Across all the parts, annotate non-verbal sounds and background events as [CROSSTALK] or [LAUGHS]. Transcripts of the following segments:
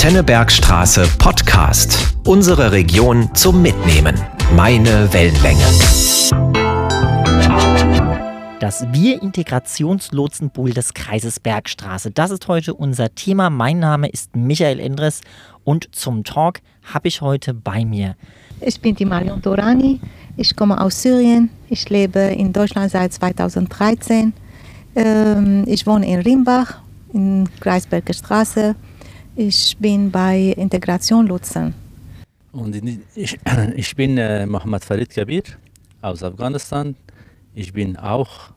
Tennebergstraße Podcast. Unsere Region zum Mitnehmen. Meine Wellenlänge. Das Wir-Integrationslotsenpool des Kreises Bergstraße. Das ist heute unser Thema. Mein Name ist Michael Endres und zum Talk habe ich heute bei mir. Ich bin die Marion Dorani. Ich komme aus Syrien. Ich lebe in Deutschland seit 2013. Ähm, ich wohne in Rimbach, in Kreisberger Straße. Ich bin bei Integration Lotsen. Und ich, [CLEARS THROAT] ich bin äh, Mohammed Farid Kabir aus Afghanistan. Ich bin auch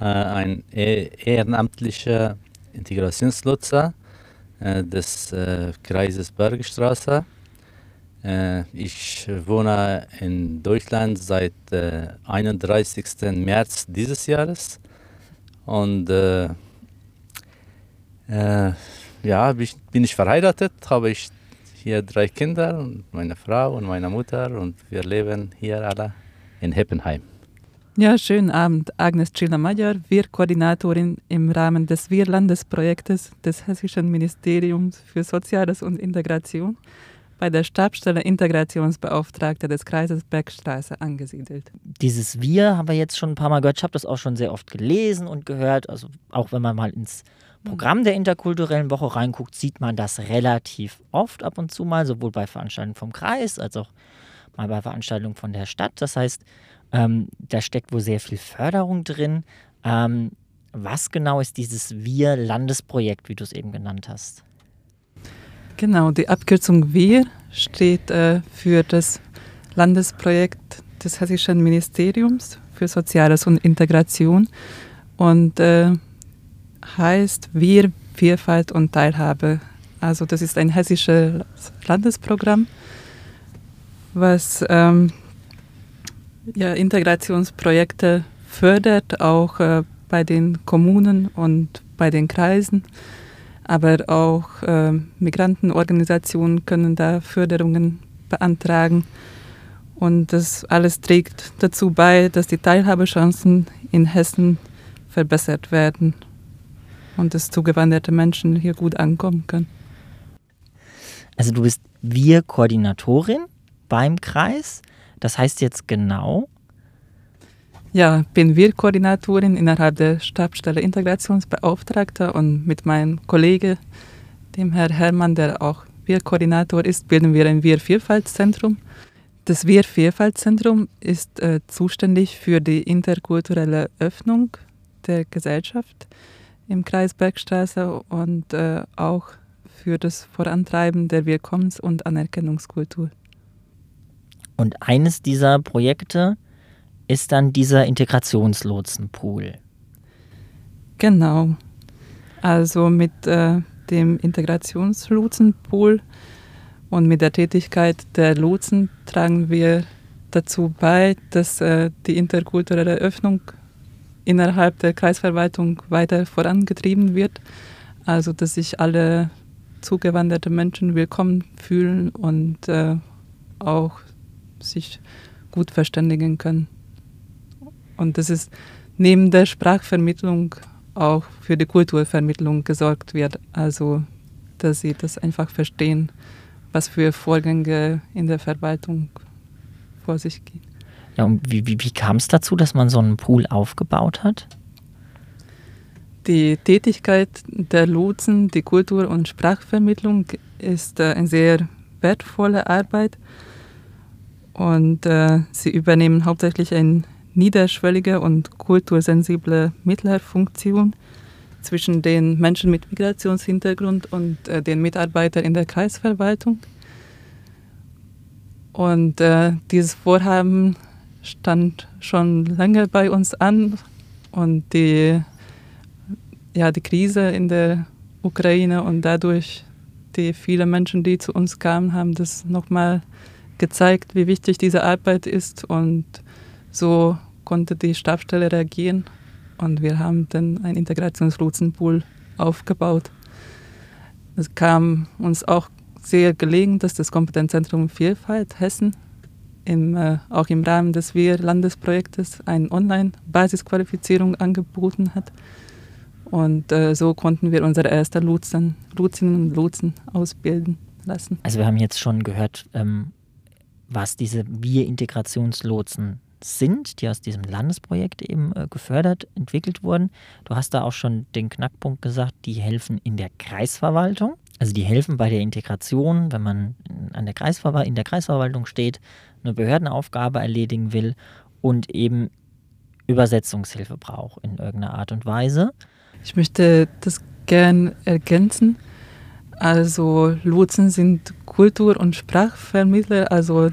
äh, ein ehrenamtlicher Integrationslotser äh, des äh, Kreises Bergstraße. Äh, ich wohne in Deutschland seit 31. Äh, März dieses Jahres und äh, ja, bin ich verheiratet, habe ich hier drei Kinder, meine Frau und meine Mutter und wir leben hier alle in Heppenheim. Ja, schönen Abend. Agnes Schiller-Major, Wir-Koordinatorin im Rahmen des Wir-Landesprojektes des Hessischen Ministeriums für Soziales und Integration bei der Stabsstelle Integrationsbeauftragter des Kreises Beckstraße angesiedelt. Dieses Wir haben wir jetzt schon ein paar Mal gehört. Ich habe das auch schon sehr oft gelesen und gehört. Also auch wenn man mal ins Programm der interkulturellen Woche reinguckt, sieht man das relativ oft ab und zu mal, sowohl bei Veranstaltungen vom Kreis als auch mal bei Veranstaltungen von der Stadt. Das heißt, ähm, da steckt wohl sehr viel Förderung drin. Ähm, was genau ist dieses Wir-Landesprojekt, wie du es eben genannt hast? Genau, die Abkürzung Wir steht äh, für das Landesprojekt des Hessischen Ministeriums für Soziales und Integration und äh, heißt Wir, Vielfalt und Teilhabe. Also das ist ein hessisches Landesprogramm, was ähm, ja, Integrationsprojekte fördert, auch äh, bei den Kommunen und bei den Kreisen. Aber auch äh, Migrantenorganisationen können da Förderungen beantragen. Und das alles trägt dazu bei, dass die Teilhabechancen in Hessen verbessert werden und dass zugewanderte Menschen hier gut ankommen können. Also du bist Wir-Koordinatorin beim Kreis. Das heißt jetzt genau? Ja, bin Wir-Koordinatorin innerhalb der Stabsstelle Integrationsbeauftragter und mit meinem Kollegen, dem Herr Hermann, der auch Wir-Koordinator ist, bilden wir ein Wir-Vielfaltszentrum. Das Wir-Vielfaltszentrum ist äh, zuständig für die interkulturelle Öffnung der Gesellschaft im Kreis Bergstraße und äh, auch für das Vorantreiben der Willkommens- und Anerkennungskultur. Und eines dieser Projekte ist dann dieser Integrationslotsenpool. Genau. Also mit äh, dem Integrationslotsenpool und mit der Tätigkeit der Lotsen tragen wir dazu bei, dass äh, die interkulturelle Öffnung innerhalb der Kreisverwaltung weiter vorangetrieben wird. Also dass sich alle zugewanderte Menschen willkommen fühlen und äh, auch sich gut verständigen können. Und das ist neben der Sprachvermittlung auch für die Kulturvermittlung gesorgt wird. Also, dass sie das einfach verstehen, was für Vorgänge in der Verwaltung vor sich gehen. Ja, und wie, wie, wie kam es dazu, dass man so einen Pool aufgebaut hat? Die Tätigkeit der Lotsen, die Kultur- und Sprachvermittlung ist äh, eine sehr wertvolle Arbeit und äh, sie übernehmen hauptsächlich eine niederschwellige und kultursensible Mittlerfunktion zwischen den Menschen mit Migrationshintergrund und äh, den Mitarbeitern in der Kreisverwaltung. Und äh, dieses Vorhaben stand schon lange bei uns an und die, ja, die Krise in der Ukraine und dadurch die vielen Menschen, die zu uns kamen, haben das nochmal gezeigt, wie wichtig diese Arbeit ist und so konnte die Stabstelle reagieren und wir haben dann einen Integrationslotsenpool aufgebaut. Es kam uns auch sehr gelegen, dass das Kompetenzzentrum Vielfalt Hessen im, äh, auch im Rahmen des Wir-Landesprojektes eine Online-Basisqualifizierung angeboten hat, Und äh, so konnten wir unsere ersten Lotsen, Lotsinnen und Lotsen ausbilden lassen. Also wir haben jetzt schon gehört, ähm, was diese Wir-Integrationslotsen sind, die aus diesem Landesprojekt eben äh, gefördert, entwickelt wurden. Du hast da auch schon den Knackpunkt gesagt, die helfen in der Kreisverwaltung. Also die helfen bei der Integration, wenn man an der Kreisverwaltung, in der Kreisverwaltung steht, eine Behördenaufgabe erledigen will und eben Übersetzungshilfe braucht in irgendeiner Art und Weise. Ich möchte das gern ergänzen. Also Lotsen sind Kultur- und Sprachvermittler, also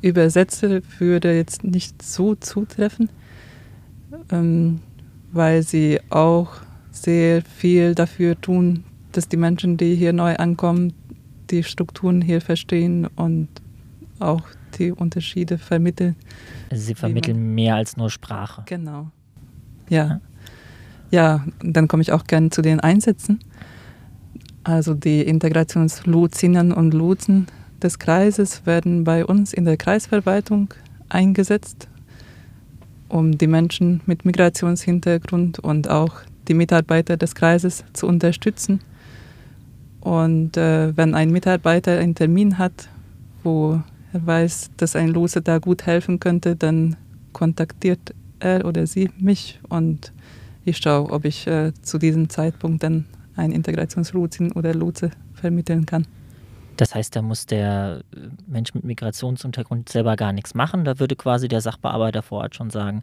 Übersetzer würde jetzt nicht so zutreffen, ähm, weil sie auch sehr viel dafür tun, dass die Menschen, die hier neu ankommen, die Strukturen hier verstehen und auch die Unterschiede vermitteln. Also sie vermitteln mehr als nur Sprache. Genau. Ja. Ja, dann komme ich auch gerne zu den Einsätzen. Also die Integrationslotsinnen und Lotsen des Kreises werden bei uns in der Kreisverwaltung eingesetzt, um die Menschen mit Migrationshintergrund und auch die Mitarbeiter des Kreises zu unterstützen. Und äh, wenn ein Mitarbeiter einen Termin hat, wo er weiß, dass ein Lose da gut helfen könnte, dann kontaktiert er oder sie mich und ich schaue, ob ich äh, zu diesem Zeitpunkt dann einen Integrationslotsin oder Lotse vermitteln kann. Das heißt, da muss der äh, Mensch mit Migrationshintergrund selber gar nichts machen. Da würde quasi der Sachbearbeiter vor Ort schon sagen,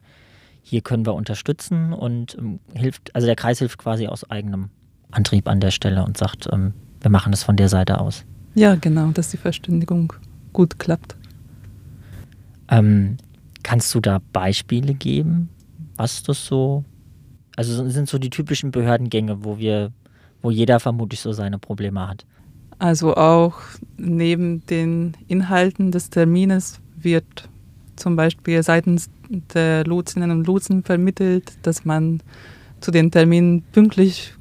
hier können wir unterstützen und ähm, hilft, also der Kreis hilft quasi aus eigenem Antrieb an der Stelle und sagt, ähm, wir machen das von der Seite aus. Ja, genau, dass die Verständigung gut klappt. Ähm, kannst du da Beispiele geben, was das so, also sind so die typischen Behördengänge, wo wir, wo jeder vermutlich so seine Probleme hat. Also auch neben den Inhalten des Termines wird zum Beispiel seitens der Lotsinnen und Lotsen vermittelt, dass man zu den Terminen pünktlich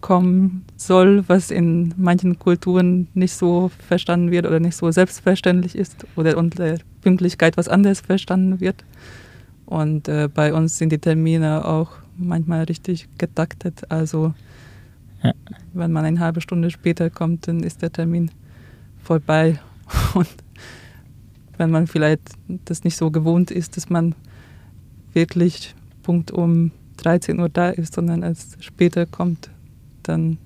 kommen soll, was in manchen Kulturen nicht so verstanden wird oder nicht so selbstverständlich ist oder unter Pünktlichkeit was anderes verstanden wird. Und äh, bei uns sind die Termine auch manchmal richtig getaktet. Also ja. wenn man eine halbe Stunde später kommt, dann ist der Termin vorbei. [LAUGHS] Und wenn man vielleicht das nicht so gewohnt ist, dass man wirklich Punkt um 13 Uhr da ist, sondern als später kommt, dann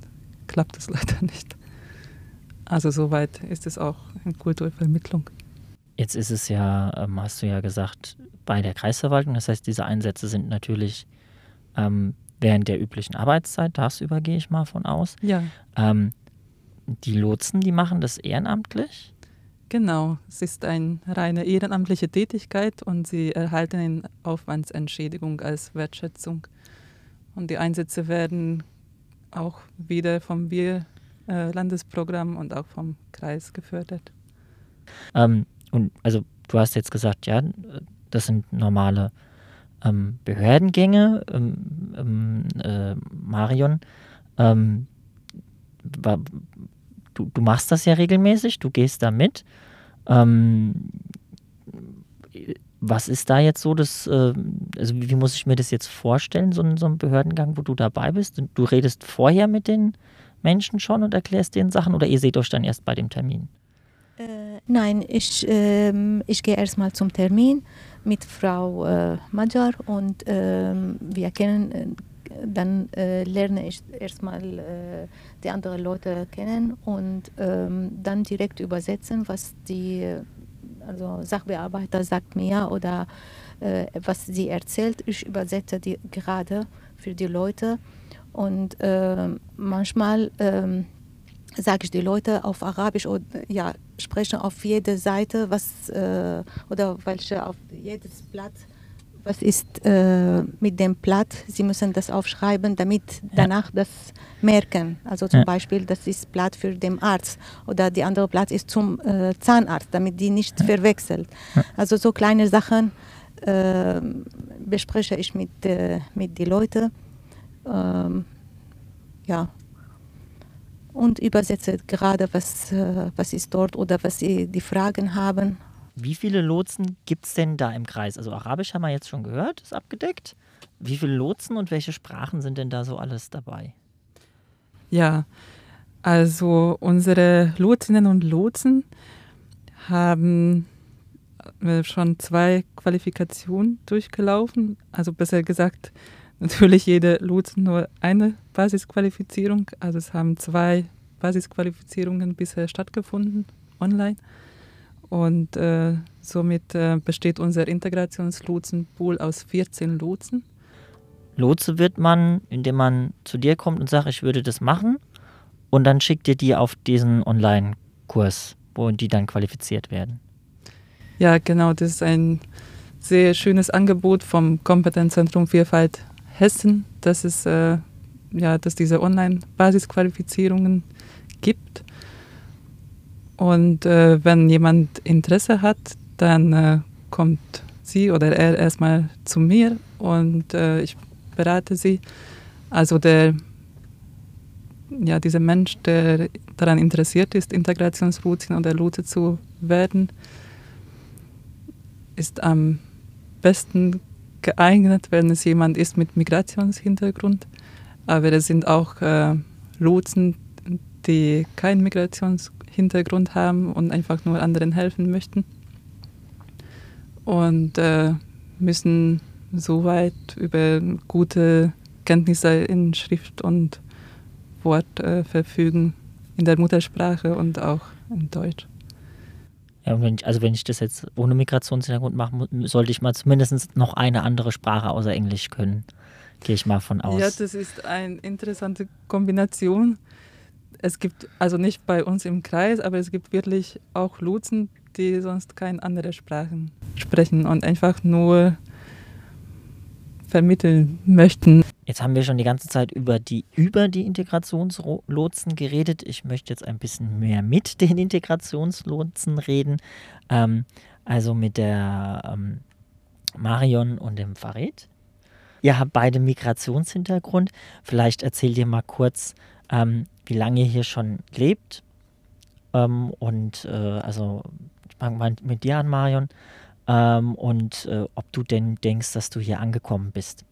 klappt es [LAUGHS] leider nicht. Also soweit ist es auch in Kulturvermittlung. Jetzt ist es ja, ähm, hast du ja gesagt, bei der Kreisverwaltung. Das heißt, diese Einsätze sind natürlich ähm, während der üblichen Arbeitszeit. Tagsüber gehe ich mal von aus. Ja. Ähm, die Lotsen, die machen das ehrenamtlich? Genau, es ist eine reine ehrenamtliche Tätigkeit und sie erhalten eine Aufwandsentschädigung als Wertschätzung. Und die Einsätze werden auch wieder vom Wir-Landesprogramm und auch vom Kreis gefördert. Ähm, und also du hast jetzt gesagt, ja, das sind normale ähm, Behördengänge, ähm, ähm äh, Marion. Ähm, du, du machst das ja regelmäßig, du gehst da mit. Ähm, was ist da jetzt so das, äh, also wie, muss ich mir das jetzt vorstellen, so so ein Behördengang, wo du dabei bist? Du redest vorher mit den Menschen schon und erklärst denen Sachen oder ihr seht euch dann erst bei dem Termin? Äh, nein, ich, äh, ich gehe erstmal zum Termin mit Frau äh, Majar und ähm, wir kennen, äh, dann äh, lerne ich erstmal äh, die anderen Leute kennen und ähm, dann direkt übersetzen, was die also Sachbearbeiter sagt mir oder äh, was sie erzählt. Ich übersetze die gerade für die Leute und äh, manchmal äh, sage ich die Leute auf Arabisch oder ja spreche auf jede Seite was äh, oder welche auf jedes Blatt was ist äh, mit dem Blatt. Sie müssen das aufschreiben, damit danach das merken. Also zum ja. Beispiel, das ist Blatt für den Arzt oder die andere Blatt ist zum äh, Zahnarzt, damit die nicht ja. verwechselt. Ja. Also so kleine Sachen äh, bespreche ich mit, äh, mit den Leuten. Ähm, ja. Und übersetze gerade, was, äh, was ist dort oder was sie die Fragen haben. Wie viele Lotsen gibt es denn da im Kreis? Also Arabisch haben wir jetzt schon gehört, ist abgedeckt. wie viele Lotsen und welche Sprachen sind denn da so alles dabei? Ja, also unsere Lotsinnen und Lotsen haben äh, schon zwei Qualifikationen durchgelaufen. Also besser gesagt, [LAUGHS] natürlich jede Lotsen nur eine Basisqualifizierung. Also es haben zwei Basisqualifizierungen bisher stattgefunden online. Und äh, somit äh, besteht unser Integrationslotsenpool aus 14 Lotsen. Lotse wird man, indem man zu dir kommt und sagt, ich würde das machen. Und dann schickt ihr die auf diesen Online-Kurs, wo die dann qualifiziert werden. Ja, genau. Das ist ein sehr schönes Angebot vom Kompetenzzentrum Vielfalt Hessen, dass es äh, ja, dass diese Online-Basisqualifizierungen gibt. Und äh, wenn jemand Interesse hat, dann äh, kommt sie oder er erstmal zu mir und äh, ich berate sie. Also der, ja, dieser Mensch, der daran interessiert ist, Integrationsroutin oder Lotse zu werden, ist am besten geeignet, wenn es jemand ist mit Migrationshintergrund. Aber es sind auch äh, Lotsen, die keinen Migrationshintergrund haben und einfach nur anderen helfen möchten. Und äh, müssen soweit über gute Kenntnisse in Schrift und Wort äh, verfügen, in der Muttersprache und auch in Deutsch. Ja, wenn ich, also wenn ich das jetzt ohne Migrationshintergrund mache, sollte ich mal zumindest noch eine andere Sprache außer Englisch können. Gehe ich mal von aus. Ja, das ist eine interessante Kombination. Es gibt, also nicht bei uns im Kreis, aber es gibt wirklich auch Lotsen, die sonst keine andere Sprachen sprechen und einfach nur vermitteln möchten. Jetzt haben wir schon die ganze Zeit über die, über die Integrationslotsen geredet. Ich möchte jetzt ein bisschen mehr mit den Integrationslotsen reden. Ähm, also mit der ähm, Marion und dem Farid. Ihr habt beide Migrationshintergrund. Vielleicht erzählt ihr mal kurz, ähm, wie lange hier schon lebt. Ähm, und äh, also, ich fange mal mit dir an, Marion. Ähm, und äh, ob du denn denkst, dass du hier angekommen bist.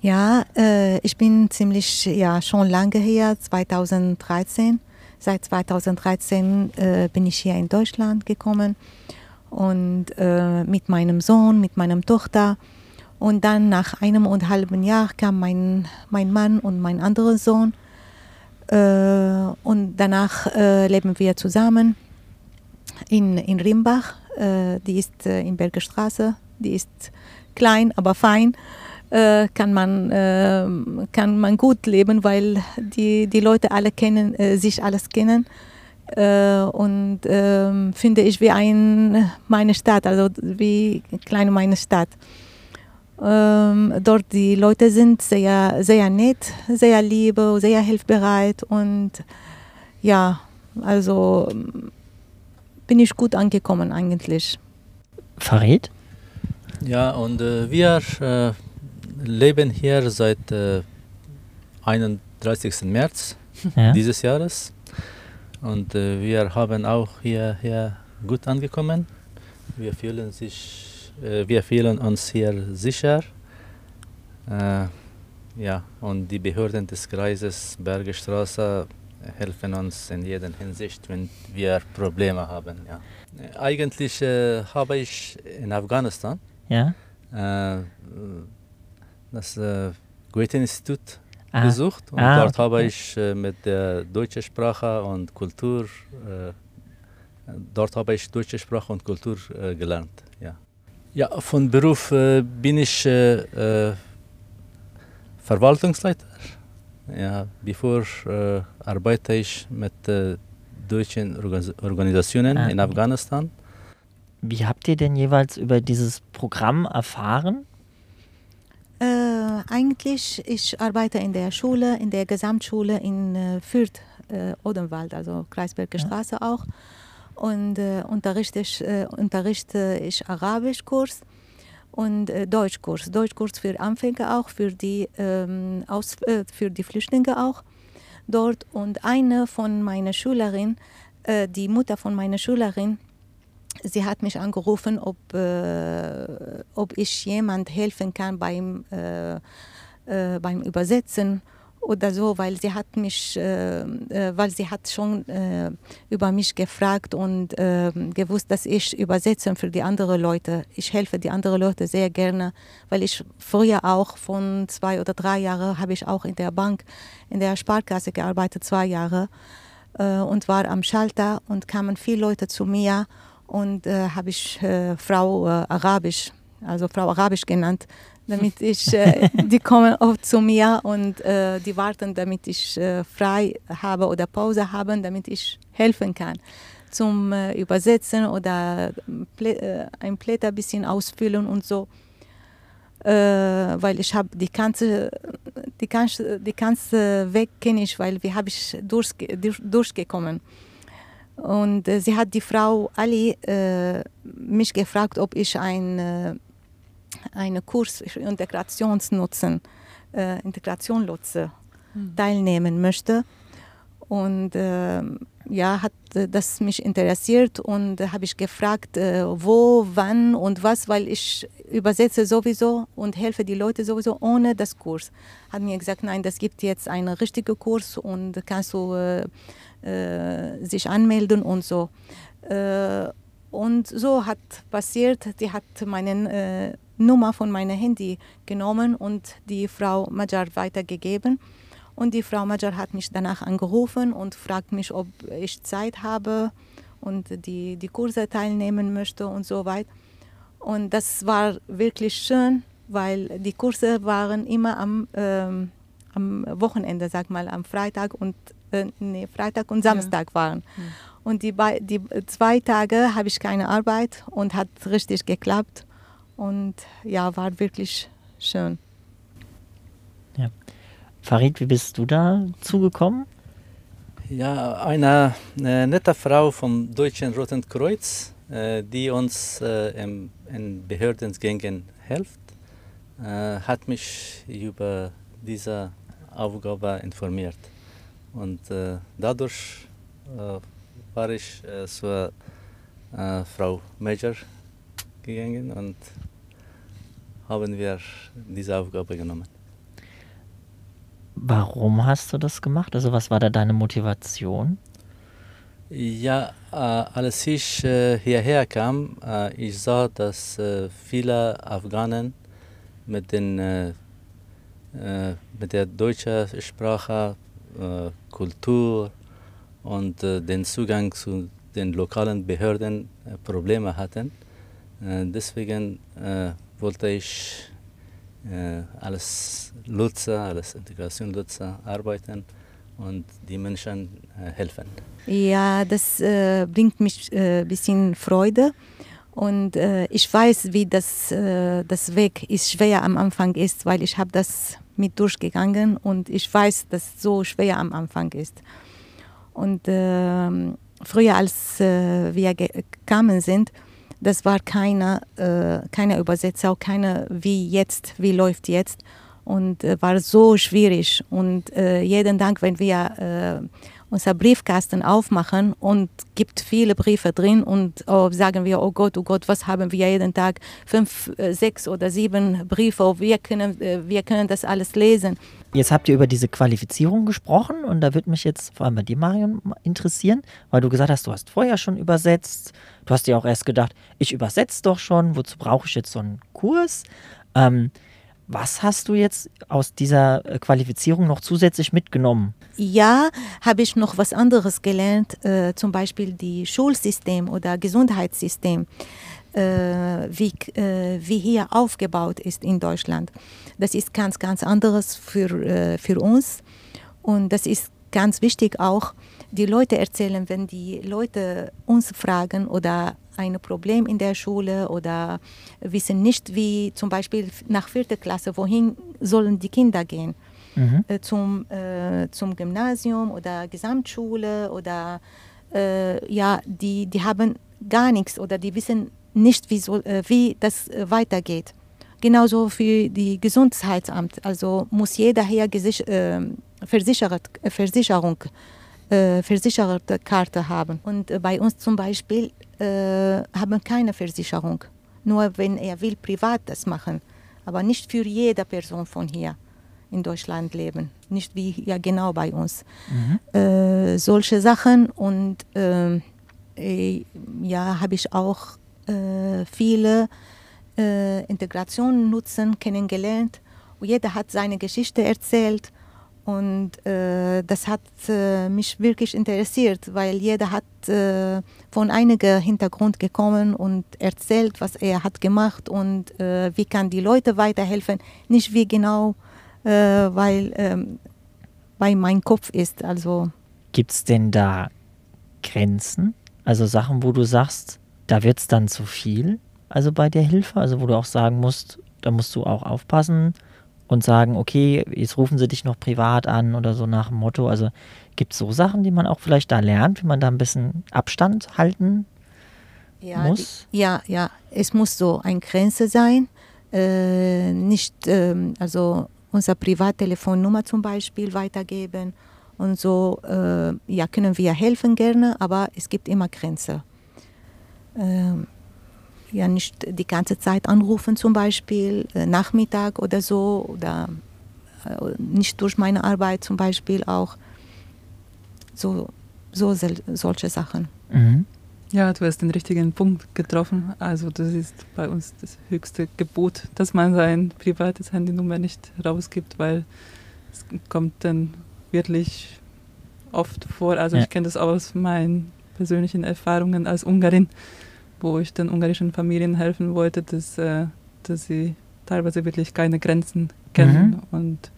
Ja, äh, ich bin ziemlich, ja, schon lange hier, 2013. Seit 2013 äh, bin ich hier in Deutschland gekommen und äh, mit meinem Sohn, mit meiner Tochter. Und dann nach einem und halben Jahr kam mein, mein Mann und mein anderer Sohn. Äh, und danach äh, leben wir zusammen in, in Rimbach. Äh, die ist in Berger Straße. Die ist klein, aber fein. Kann, man, kann man gut leben, weil die, die Leute alle kennen, sich alles kennen. und ähm, finde ich wie ein, meine Stadt, also wie kleine meine Stadt. Ähm, dort die Leute sind sehr, sehr nett, sehr liebe, sehr hilfbereit und ja, also bin ich gut angekommen eigentlich. Farid? Ja, und äh, wir äh, leben hier seit äh, 31. März ja. dieses Jahres und äh, wir haben auch hier, hier gut angekommen. Wir fühlen sich wir fühlen uns hier sicher. Äh, ja, und die Behörden des Kreises Bergestraße helfen uns in jeder Hinsicht, wenn wir Probleme haben. Ja. Eigentlich äh, habe ich in Afghanistan ja? äh, das äh, Goethe-Institut besucht und ah, dort okay. habe ich äh, mit der deutschen Sprache und Kultur, äh, dort habe ich deutsche Sprache und Kultur äh, gelernt. Ja. Ja, von Beruf äh, bin ich äh, äh, Verwaltungsleiter. Ja, bevor äh, arbeite ich mit äh, deutschen Organisationen ah. in Afghanistan. Wie habt ihr denn jeweils über dieses Programm erfahren? Äh, eigentlich, ich arbeite in der Schule, in der Gesamtschule in äh, Fürth, äh, Odenwald, also Kreisberger ja. Straße auch und äh, unterrichte, ich, äh, unterrichte ich Arabischkurs und äh, Deutschkurs. Deutschkurs für Anfänger auch, für die, ähm, aus, äh, für die Flüchtlinge auch dort. Und eine von meiner Schülerinnen, äh, die Mutter von meiner Schülerin, sie hat mich angerufen, ob, äh, ob ich jemand helfen kann beim, äh, äh, beim Übersetzen oder so, weil sie hat mich, äh, äh, weil sie hat schon äh, über mich gefragt und gewusst, dass ich übersetze für die anderen Leute. Ich helfe die anderen Leute sehr gerne, weil ich früher auch von zwei oder drei Jahren habe ich auch in der Bank, in der Sparkasse gearbeitet, zwei Jahre und war am Schalter und kamen viele Leute zu mir und äh, habe ich äh, Frau äh, Arabisch, also Frau Arabisch genannt, damit ich, äh, [LAUGHS] die kommen oft zu mir und äh, die warten, damit ich äh, frei habe oder Pause habe, damit ich helfen kann zum Übersetzen oder Plä ein Blätter ein bisschen ausfüllen und so. weil ich habe die ganze, die ganze, die ganze Weg kenne ich, weil wie habe ich durch, durch, durchgekommen. Und äh, sie hat die Frau Ali äh, mich gefragt, ob ich ein, äh, einen Kurs für Integrationsnutzen, äh, Integration Lotse mhm. teilnehmen möchte. Und äh, ja, hat äh, das mich interessiert und habe ich gefragt, äh, wo, wann und was, weil ich übersetze sowieso und helfe die Leute sowieso ohne das Kurs. Hat mir gesagt, nein, das gibt jetzt einen richtigen Kurs und kannst du äh, äh, sich anmelden und so. Äh, und so hat passiert, die hat meine äh, Nummer von meinem Handy genommen und die Frau Majar weitergegeben. Und die Frau Majar hat mich danach angerufen und fragt mich, ob ich Zeit habe und die, die Kurse teilnehmen möchte und so weiter. Und das war wirklich schön, weil die Kurse waren immer am, ähm, am Wochenende, sag mal, am Freitag und äh, nee, Freitag und Samstag ja. waren. Ja. Und die, die zwei Tage habe ich keine Arbeit und hat richtig geklappt. Und ja, war wirklich schön. Ja. Farid, wie bist du da zugekommen? Ja, eine, eine nette Frau vom Deutschen Roten Kreuz, äh, die uns äh, im, in Behördengängen hilft, äh, hat mich über diese Aufgabe informiert. Und äh, dadurch äh, war ich äh, zur äh, Frau Major gegangen und haben wir diese Aufgabe genommen. Warum hast du das gemacht? Also was war da deine Motivation? Ja, äh, als ich äh, hierher kam, ich sah, dass viele Afghanen mit, den, mit der deutschen Sprache äh, Kultur und äh, den Zugang zu den lokalen Behörden äh, Probleme hatten. deswegen wollte ich als Lutzer, als Integrationslutzer arbeiten und die Menschen helfen. Ja, das äh, bringt mich ein äh, bisschen Freude. Und äh, ich weiß, wie das, das Weg ist schwer am Anfang ist, weil ich habe das mit durchgegangen und ich weiß, dass so schwer am Anfang ist. Und äh, früher, als äh, wir gekommen sind, das war keine, äh, keine Übersetzer, auch keine wie jetzt, wie läuft jetzt. Und äh, war so schwierig. Und äh, jeden Tag, wenn wir äh, unser Briefkasten aufmachen und gibt viele Briefe drin und oh, sagen wir, oh Gott, oh Gott, was haben wir jeden Tag? Fünf, äh, sechs oder sieben Briefe, wir können, äh, wir können das alles lesen. Jetzt habt ihr über diese Qualifizierung gesprochen und da würde mich jetzt vor allem bei dir, Marion, interessieren, weil du gesagt hast, du hast vorher schon übersetzt. Du hast dir auch erst gedacht, ich übersetze doch schon, wozu brauche ich jetzt so einen Kurs? Ähm, was hast du jetzt aus dieser äh, Qualifizierung noch zusätzlich mitgenommen? Ja, habe ich noch was anderes gelernt, äh, zum Beispiel die Schulsystem oder Gesundheitssystem, wie, äh, wie hier aufgebaut ist in Deutschland. Das ist ganz, ganz anderes für, äh, für uns und das ist ganz wichtig auch, die Leute erzählen, wenn die Leute uns fragen oder ein Problem in der Schule oder wissen nicht, wie zum Beispiel nach vierter Klasse, wohin sollen die Kinder gehen? Mhm. Äh, zum, äh, zum Gymnasium oder Gesamtschule oder äh, ja, die, die haben gar nichts oder die wissen nicht, wie, soll, äh, wie das äh, weitergeht. Genauso für die Gesundheitsamt. Also muss jeder hier äh, Versichert, Versicherung, Versichererte Karte haben. Und bei uns zum Beispiel äh, haben keine Versicherung. Nur wenn er will, privat das machen. Aber nicht für jede Person von hier in Deutschland leben. Nicht wie ja genau bei uns. Mhm. Äh, solche Sachen und ähm, äh, ja, habe ich auch äh, viele äh, Integrationen nutzen kennengelernt. Jeder hat seine Geschichte erzählt und äh, das hat äh, mich wirklich interessiert, weil jeder hat äh, von einigen Hintergrund gekommen und erzählt, was er hat gemacht und äh, wie kann die Leute weiterhelfen. Nicht wie genau, äh, weil ähm, bei meinem Kopf ist. Also gibt es denn da Grenzen? Also Sachen, wo du sagst, da wird es dann zu viel? Also bei der Hilfe, also wo du auch sagen musst, da musst du auch aufpassen und sagen, okay, jetzt rufen sie dich noch privat an oder so nach dem Motto. Also gibt es so Sachen, die man auch vielleicht da lernt, wie man da ein bisschen Abstand halten ja, muss? Die, ja, ja, es muss so eine Grenze sein. Äh, nicht, ähm, also unsere Privattelefonnummer zum Beispiel weitergeben und so, äh, ja, können wir helfen gerne, aber es gibt immer Grenzen. Ähm, ja nicht die ganze Zeit anrufen zum Beispiel, äh, Nachmittag oder so oder äh, nicht durch meine Arbeit zum Beispiel auch. So, so solche Sachen. Mhm. Ja, du hast den richtigen Punkt getroffen. Also das ist bei uns das höchste Gebot, dass man sein privates Handynummer nicht rausgibt, weil es kommt dann wirklich oft vor. Also ja. ich kenne das aus meinen persönlichen Erfahrungen als Ungarin wo ich den ungarischen Familien helfen wollte, dass, äh, dass sie teilweise wirklich keine Grenzen kennen mhm. und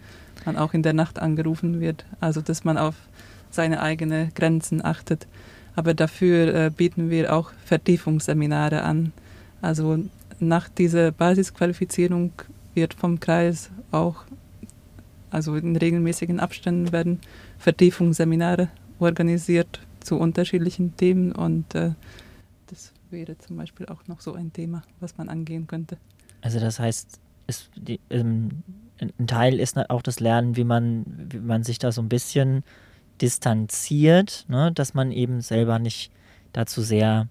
man auch in der Nacht angerufen wird. Also dass man auf seine eigenen Grenzen achtet. Aber dafür äh, bieten wir auch Vertiefungsseminare an. Also nach dieser Basisqualifizierung wird vom Kreis auch, also in regelmäßigen Abständen werden Vertiefungsseminare organisiert zu unterschiedlichen Themen und äh, wäre zum Beispiel auch noch so ein Thema, was man angehen könnte. Also das heißt, ist die, ähm, ein Teil ist auch das Lernen, wie man, wie man sich da so ein bisschen distanziert, ne? dass man eben selber nicht dazu sehr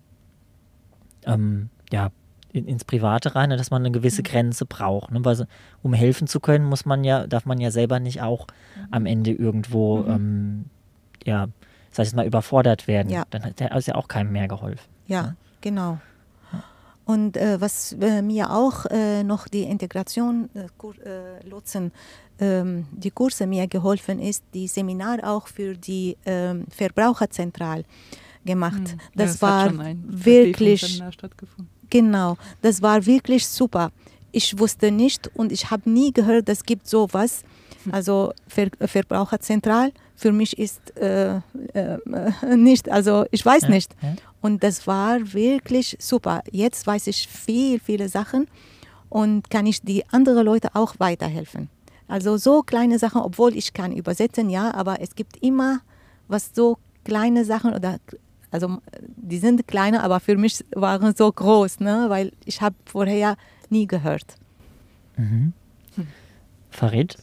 ähm, ja, in, ins Private rein, dass man eine gewisse mhm. Grenze braucht. Ne? Weil, um helfen zu können, muss man ja, darf man ja selber nicht auch mhm. am Ende irgendwo mhm. ähm, ja, sag ich mal, überfordert werden. Ja. Dann hat ist ja auch keinem mehr geholfen. Ja. Ne? Genau. Und äh, was äh, mir auch äh, noch die Integration äh, äh, Lotsen, ähm, die Kurse mir geholfen ist, die Seminar auch für die ähm, Verbraucherzentral gemacht. Hm. Das, das war wirklich genau, das war wirklich super. Ich wusste nicht und ich habe nie gehört, es gibt sowas. Also Ver Verbraucherzentral für mich ist äh, [LAUGHS] nicht, also ich weiß ja, nicht. Ja. Und das war wirklich super. Jetzt weiß ich viel, viele Sachen und kann ich die anderen Leute auch weiterhelfen. Also so kleine Sachen, obwohl ich kann übersetzen, ja, aber es gibt immer was so kleine Sachen oder also die sind kleiner, aber für mich waren so groß, ne, weil ich habe vorher nie gehört. Mhm. Farid?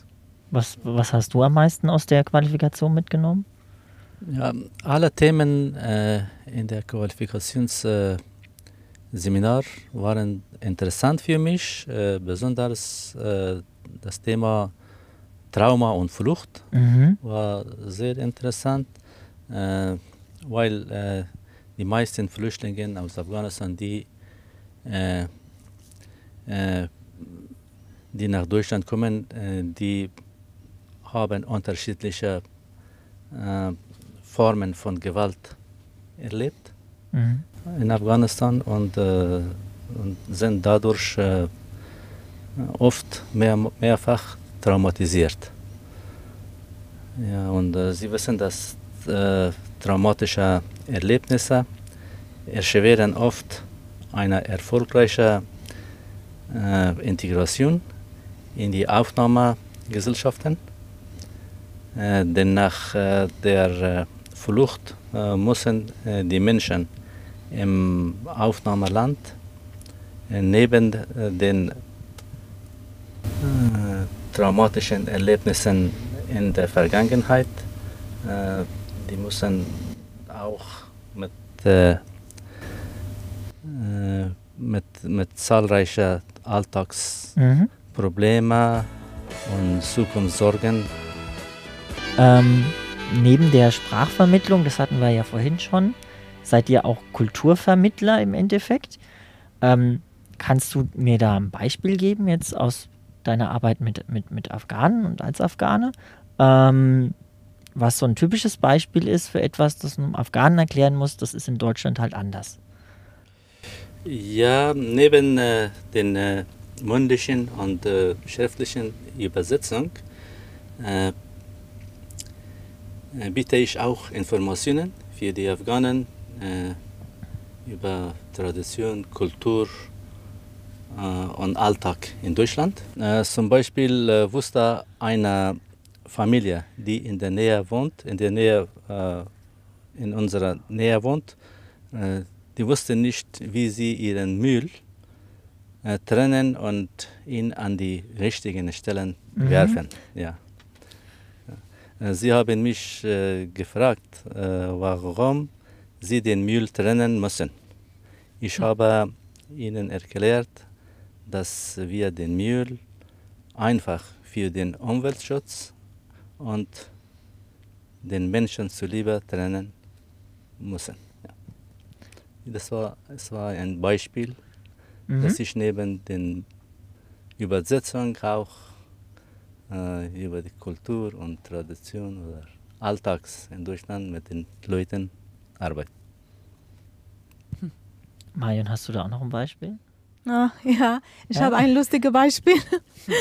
Was, was hast du am meisten aus der Qualifikation mitgenommen? Ja, alle Themen äh, in der Qualifikationsseminar äh, waren interessant für mich, äh, besonders äh, das Thema Trauma und Flucht mhm. war sehr interessant, äh, weil äh, die meisten Flüchtlinge aus Afghanistan, die, die nach Deutschland kommen, die haben unterschiedliche äh, Formen von Gewalt erlebt mhm. in Afghanistan und, äh, und sind dadurch äh, oft mehr, mehrfach traumatisiert. Ja, und äh, Sie wissen, dass äh, traumatische Erlebnisse erschweren oft eine erfolgreiche äh, Integration in die Aufnahmegesellschaften äh, denn nach äh, der äh, Flucht müssen die Menschen im Aufnahmeland neben den traumatischen Erlebnissen in der Vergangenheit, die müssen auch mit mit, mit zahlreichen Alltagsproblemen mhm. und Zukunftssorgen. Ähm, neben der Sprachvermittlung, das hatten wir ja vorhin schon, seid ihr auch Kulturvermittler im Endeffekt. Ähm, kannst du mir da ein Beispiel geben jetzt aus deiner Arbeit mit, mit, mit Afghanen und als Afghane? Ähm, was so ein typisches Beispiel ist für etwas, das einem Afghanen erklären muss, das ist in Deutschland halt anders. Ja, neben äh, den äh, mündlichen und äh, schriftlichen Übersetzung äh, biete ich auch Informationen für die Afghanen äh, über Tradition, Kultur und Alltag in Deutschland. zum Beispiel wusste eine Familie, die in der Nähe wohnt, in der Nähe, in unserer Nähe wohnt, die wussten nicht, wie sie ihren Müll äh, trennen und ihn an die richtigen Stellen mhm. werfen. Ja. Äh, sie haben mich äh, gefragt, äh, warum sie den Müll trennen müssen. Ich mhm. habe ihnen erklärt, dass wir den Müll einfach für den Umweltschutz und den Menschen zuliebe trennen müssen. Das war, das war ein Beispiel, mhm. dass ich neben den Übersetzungen auch äh, über die Kultur und Tradition oder Alltags in Deutschland mit den Leuten arbeite. Hm. Marion, hast du da auch noch ein Beispiel? Ah, ja, ich ja. habe ein lustiges Beispiel.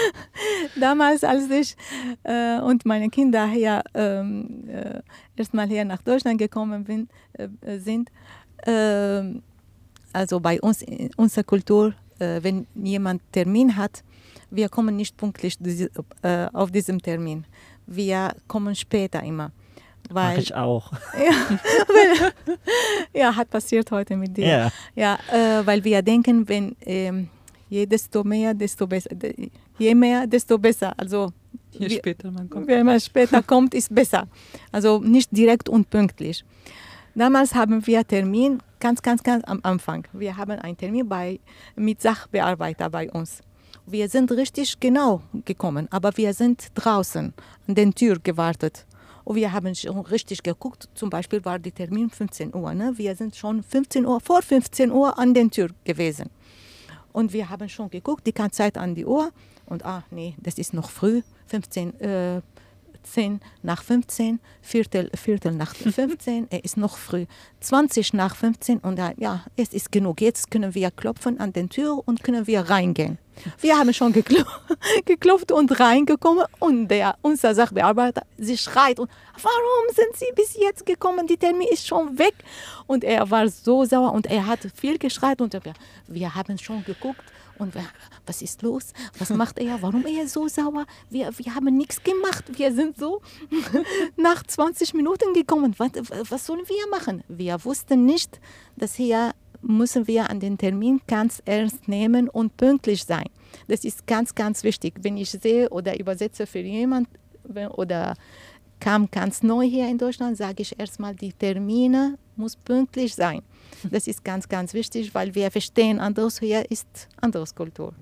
[LAUGHS] Damals, als ich äh, und meine Kinder hier ähm, äh, erstmal hier nach Deutschland gekommen bin, äh, sind, äh, also bei uns in unserer Kultur, äh, wenn jemand Termin hat, wir kommen nicht pünktlich äh, auf diesem Termin. Wir kommen später immer. Weil, Mach ich auch. Ja, [LAUGHS] weil, ja, hat passiert heute mit dir. Ja, ja äh, weil wir denken, wenn ähm, je desto mehr, desto besser. Je mehr, desto besser. Also je später man kommt. Wenn man später kommt, ist besser. Also nicht direkt und pünktlich. Damals haben wir Termin ganz, ganz, ganz am Anfang. Wir haben einen Termin bei, mit Sachbearbeiter bei uns. Wir sind richtig genau gekommen, aber wir sind draußen an der Tür gewartet. Und wir haben schon richtig geguckt. Zum Beispiel war der Termin 15 Uhr. Ne? Wir sind schon 15 Uhr, vor 15 Uhr an der Tür gewesen. Und wir haben schon geguckt, die ganze Zeit an die Uhr. Und ah, nee, das ist noch früh, 15, äh, 10 nach 15, Viertel, Viertel nach [LAUGHS] 15, er ist noch früh, 20 nach 15 und ja, es ist genug. Jetzt können wir klopfen an den Tür und können wir reingehen. Wir haben schon gekl [LAUGHS] geklopft und reingekommen und der, unser Sachbearbeiter, sie schreit und warum sind Sie bis jetzt gekommen? Die Termin ist schon weg. Und er war so sauer und er hat viel geschreit und wir, wir haben schon geguckt und was ist los? Was macht er? Warum er so sauer? Wir, wir haben nichts gemacht. Wir sind so [LAUGHS] nach 20 Minuten gekommen. Was, was sollen wir machen? Wir wussten nicht, dass hier müssen wir an den Termin ganz ernst nehmen und pünktlich sein. Das ist ganz, ganz wichtig. Wenn ich sehe oder übersetze für jemanden oder kam ganz neu hier in Deutschland, sage ich erstmal, die Termine muss pünktlich sein. Das ist ganz, ganz wichtig, weil wir verstehen, anders hier ist anderes Kultur.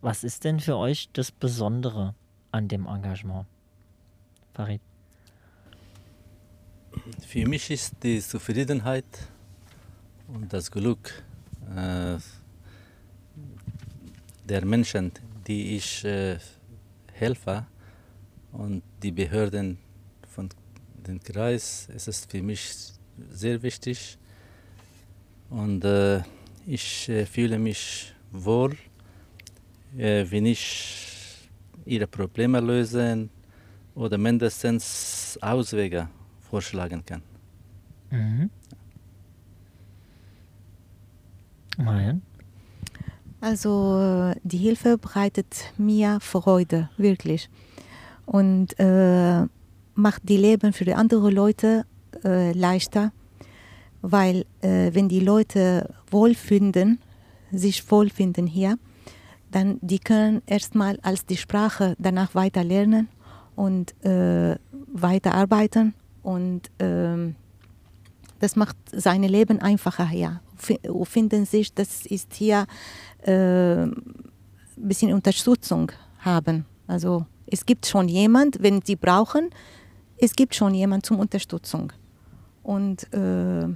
Was ist denn für euch das Besondere an dem Engagement? Farid? Für mich ist die Zufriedenheit und das Glück äh, der Menschen, die ich äh, helfe und die Behörden von dem Kreis, ist es für mich sehr wichtig und äh, ich äh, fühle mich wohl, äh, wenn ich ihre Probleme lösen oder mindestens Auswege vorschlagen kann. Mhm. Marian? Also die Hilfe bereitet mir Freude, wirklich. Und äh, macht die Leben für die anderen Leute äh, leichter weil äh, wenn die Leute wohlfinden, sich wohlfinden hier, dann die können erstmal als die Sprache danach weiter lernen und äh, weiterarbeiten und äh, das macht sein Leben einfacher hier, finden sich, das ist hier äh, ein bisschen Unterstützung haben. Also es gibt schon jemand, wenn sie brauchen, es gibt schon jemand zum Unterstützung. Und äh,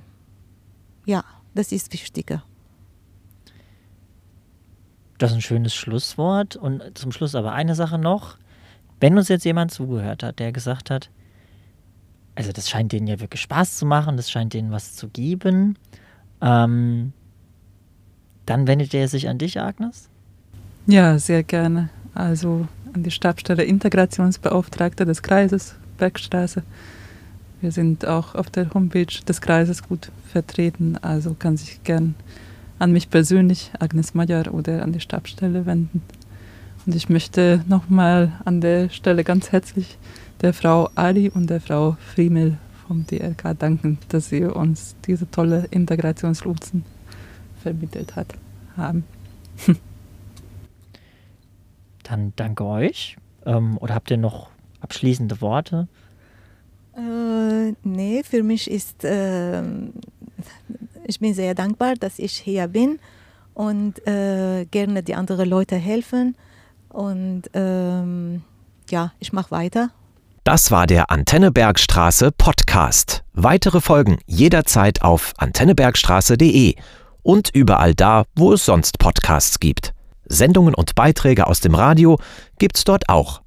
ja, das ist wichtiger. Das ist ein schönes Schlusswort. Und zum Schluss aber eine Sache noch. Wenn uns jetzt jemand zugehört hat, der gesagt hat, also das scheint denen ja wirklich Spaß zu machen, das scheint denen was zu geben, ähm, dann wendet er sich an dich, Agnes? Ja, sehr gerne. Also an die Stabsstelle Integrationsbeauftragte des Kreises Bergstraße. Wir sind auch auf der Homepage des Kreises gut vertreten, also kann sich gern an mich persönlich, Agnes Mayer, oder an die Stabsstelle wenden. Und ich möchte nochmal an der Stelle ganz herzlich der Frau Ali und der Frau Friemel vom DRK danken, dass sie uns diese tolle Integrationslotsen vermittelt hat, haben. [LAUGHS] Dann danke euch. Ähm, oder habt ihr noch abschließende Worte? Äh, nee, für mich ist, äh, ich bin sehr dankbar, dass ich hier bin und äh, gerne die anderen Leute helfen. Und ähm, ja, ich mache weiter. Das war der Antennebergstraße Podcast. Weitere Folgen jederzeit auf antennebergstraße.de und überall da, wo es sonst Podcasts gibt. Sendungen und Beiträge aus dem Radio gibt's dort auch